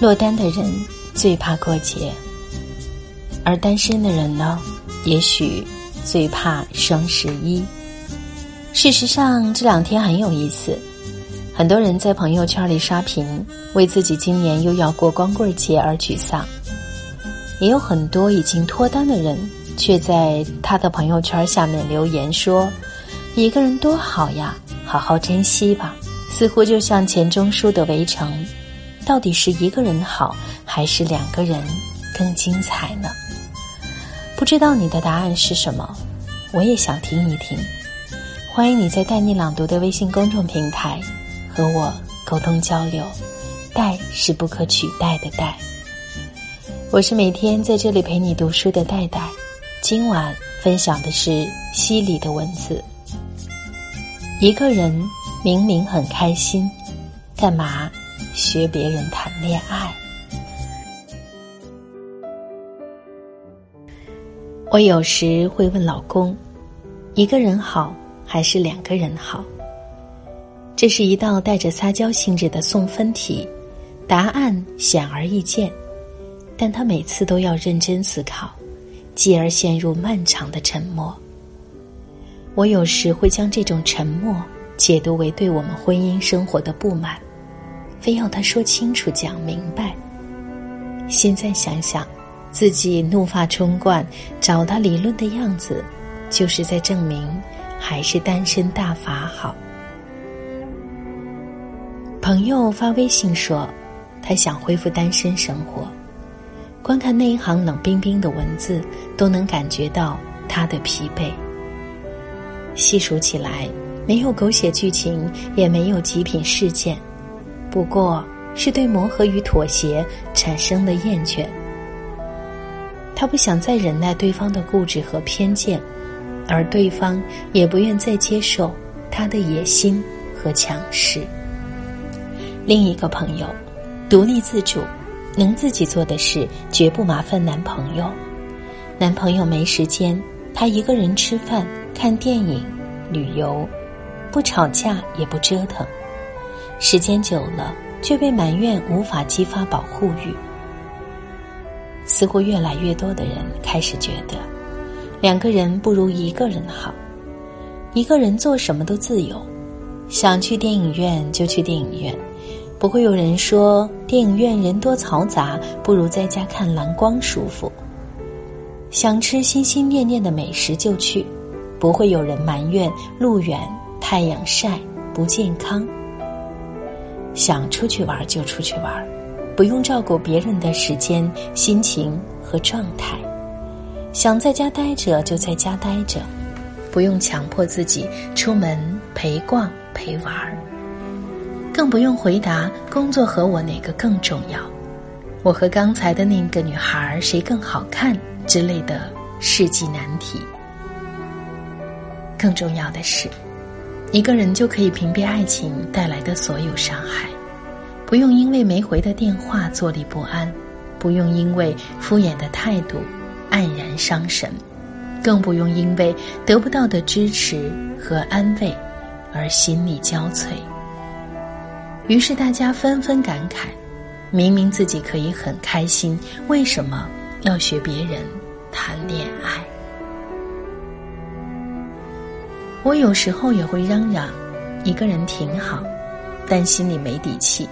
落单的人最怕过节，而单身的人呢，也许最怕双十一。事实上，这两天很有意思，很多人在朋友圈里刷屏，为自己今年又要过光棍节而沮丧；也有很多已经脱单的人，却在他的朋友圈下面留言说：“一个人多好呀，好好珍惜吧。”似乎就像钱钟书的《围城》，到底是一个人好，还是两个人更精彩呢？不知道你的答案是什么，我也想听一听。欢迎你在带你朗读的微信公众平台和我沟通交流。带是不可取代的带。我是每天在这里陪你读书的戴戴，今晚分享的是西里的文字。一个人。明明很开心，干嘛学别人谈恋爱？我有时会问老公：一个人好还是两个人好？这是一道带着撒娇性质的送分题，答案显而易见，但他每次都要认真思考，继而陷入漫长的沉默。我有时会将这种沉默。解读为对我们婚姻生活的不满，非要他说清楚、讲明白。现在想想，自己怒发冲冠找他理论的样子，就是在证明还是单身大法好。朋友发微信说，他想恢复单身生活，观看那一行冷冰冰的文字，都能感觉到他的疲惫。细数起来。没有狗血剧情，也没有极品事件，不过是对磨合与妥协产生的厌倦。他不想再忍耐对方的固执和偏见，而对方也不愿再接受他的野心和强势。另一个朋友，独立自主，能自己做的事，绝不麻烦男朋友。男朋友没时间，他一个人吃饭、看电影、旅游。不吵架也不折腾，时间久了却被埋怨无法激发保护欲。似乎越来越多的人开始觉得，两个人不如一个人好。一个人做什么都自由，想去电影院就去电影院，不会有人说电影院人多嘈杂，不如在家看蓝光舒服。想吃心心念念的美食就去，不会有人埋怨路远。太阳晒不健康，想出去玩就出去玩，不用照顾别人的时间、心情和状态；想在家待着就在家待着，不用强迫自己出门陪逛陪玩，更不用回答工作和我哪个更重要，我和刚才的那个女孩谁更好看之类的世纪难题。更重要的是。一个人就可以屏蔽爱情带来的所有伤害，不用因为没回的电话坐立不安，不用因为敷衍的态度黯然伤神，更不用因为得不到的支持和安慰而心力交瘁。于是大家纷纷感慨：明明自己可以很开心，为什么要学别人谈恋爱？我有时候也会嚷嚷，一个人挺好，但心里没底气。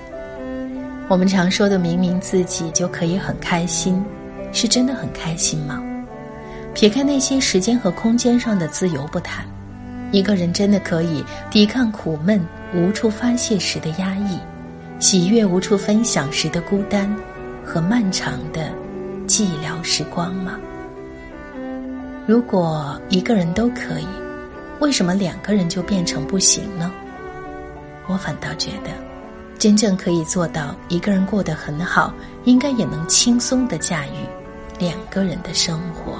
我们常说的明明自己就可以很开心，是真的很开心吗？撇开那些时间和空间上的自由不谈，一个人真的可以抵抗苦闷无处发泄时的压抑，喜悦无处分享时的孤单，和漫长的寂寥时光吗？如果一个人都可以。为什么两个人就变成不行呢？我反倒觉得，真正可以做到一个人过得很好，应该也能轻松的驾驭两个人的生活。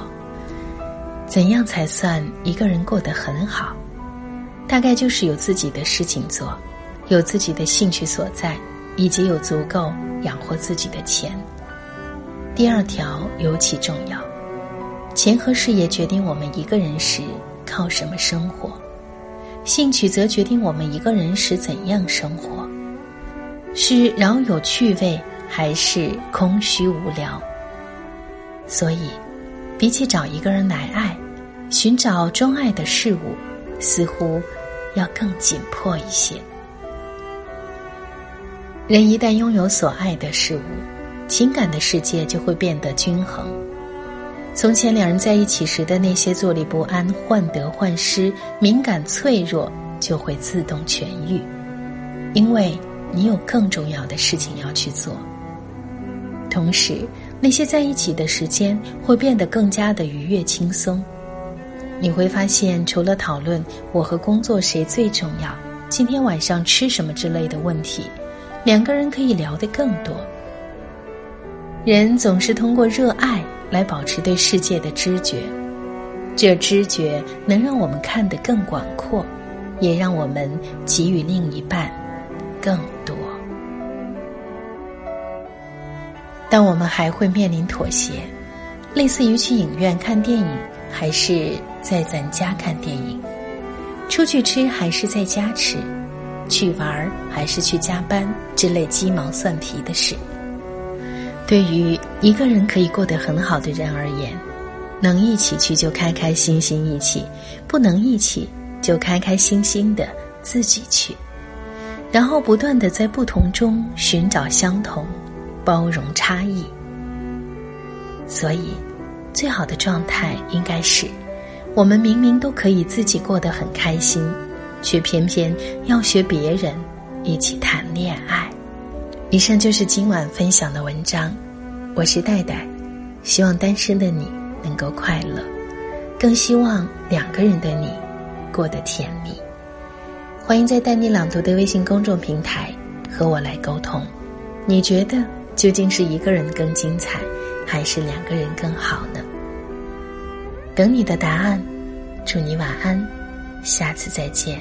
怎样才算一个人过得很好？大概就是有自己的事情做，有自己的兴趣所在，以及有足够养活自己的钱。第二条尤其重要，钱和事业决定我们一个人时。靠什么生活？兴趣则决定我们一个人时怎样生活。是饶有趣味，还是空虚无聊。所以，比起找一个人来爱，寻找钟爱的事物，似乎要更紧迫一些。人一旦拥有所爱的事物，情感的世界就会变得均衡。从前两人在一起时的那些坐立不安、患得患失、敏感脆弱，就会自动痊愈，因为你有更重要的事情要去做。同时，那些在一起的时间会变得更加的愉悦轻松。你会发现，除了讨论我和工作谁最重要、今天晚上吃什么之类的问题，两个人可以聊得更多。人总是通过热爱来保持对世界的知觉，这知觉能让我们看得更广阔，也让我们给予另一半更多。但我们还会面临妥协，类似于去影院看电影，还是在咱家看电影；出去吃还是在家吃；去玩还是去加班之类鸡毛蒜皮的事。对于一个人可以过得很好的人而言，能一起去就开开心心一起，不能一起就开开心心的自己去，然后不断的在不同中寻找相同。包容差异，所以最好的状态应该是：我们明明都可以自己过得很开心，却偏偏要学别人一起谈恋爱。以上就是今晚分享的文章，我是戴戴，希望单身的你能够快乐，更希望两个人的你过得甜蜜。欢迎在带你朗读的微信公众平台和我来沟通，你觉得？究竟是一个人更精彩，还是两个人更好呢？等你的答案，祝你晚安，下次再见。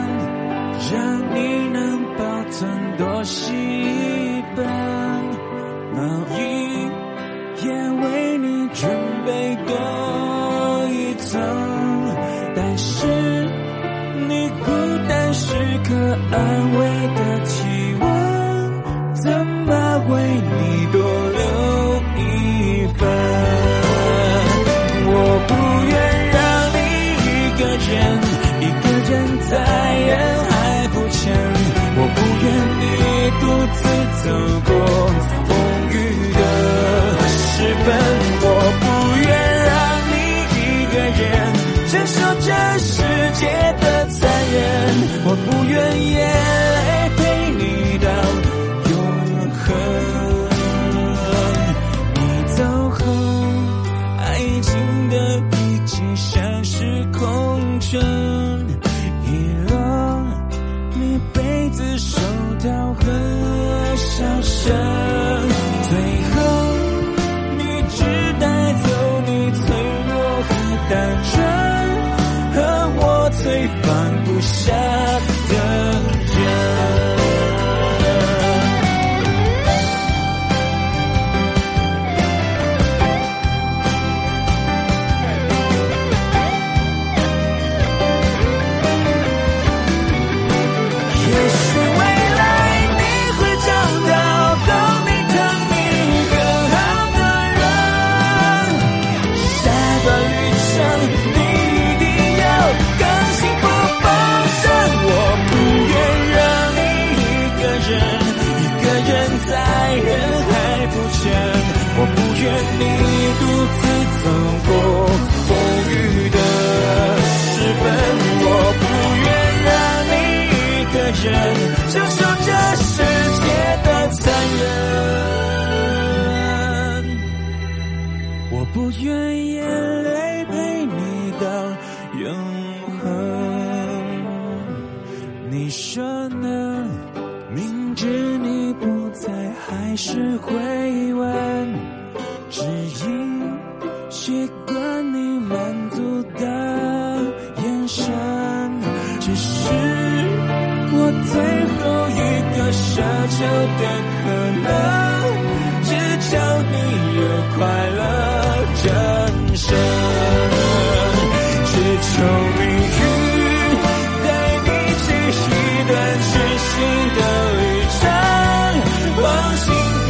安慰的体温，怎么为你多留一份？我不愿让你一个人，一个人在人海浮沉。我不愿你独自走过风雨的时分，我不愿让你一个人承受这世界的，我不愿意。不愿眼泪陪你到永恒你说呢明知你不在还是会问只因习惯你满足的眼神只是我最后一个奢求的可能只求你有快乐人生，只求命运带你去一段全新的旅程，放心。